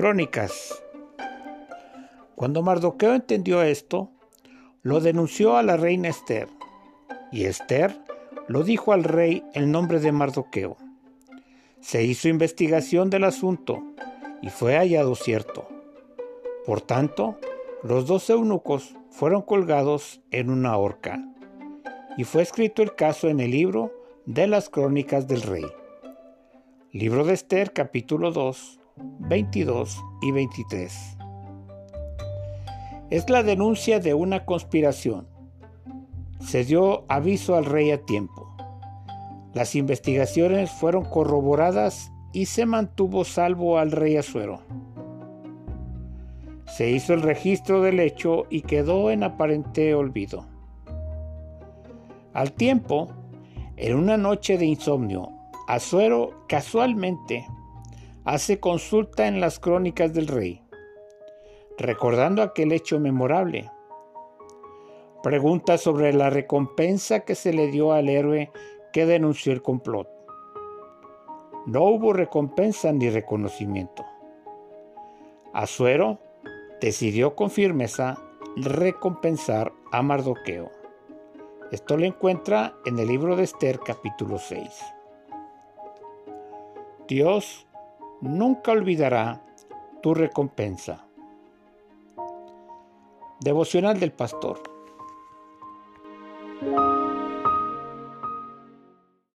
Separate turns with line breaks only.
Crónicas. Cuando Mardoqueo entendió esto, lo denunció a la reina Esther, y Esther lo dijo al rey en nombre de Mardoqueo. Se hizo investigación del asunto y fue hallado cierto. Por tanto, los dos eunucos fueron colgados en una horca, y fue escrito el caso en el libro de las crónicas del rey. Libro de Esther capítulo 2 22 y 23. Es la denuncia de una conspiración. Se dio aviso al rey a tiempo. Las investigaciones fueron corroboradas y se mantuvo salvo al rey Azuero. Se hizo el registro del hecho y quedó en aparente olvido. Al tiempo, en una noche de insomnio, Azuero casualmente hace consulta en las crónicas del rey, recordando aquel hecho memorable. Pregunta sobre la recompensa que se le dio al héroe que denunció el complot. No hubo recompensa ni reconocimiento. Azuero decidió con firmeza recompensar a Mardoqueo. Esto lo encuentra en el libro de Esther capítulo 6. Dios nunca olvidará tu recompensa. Devocional del Pastor.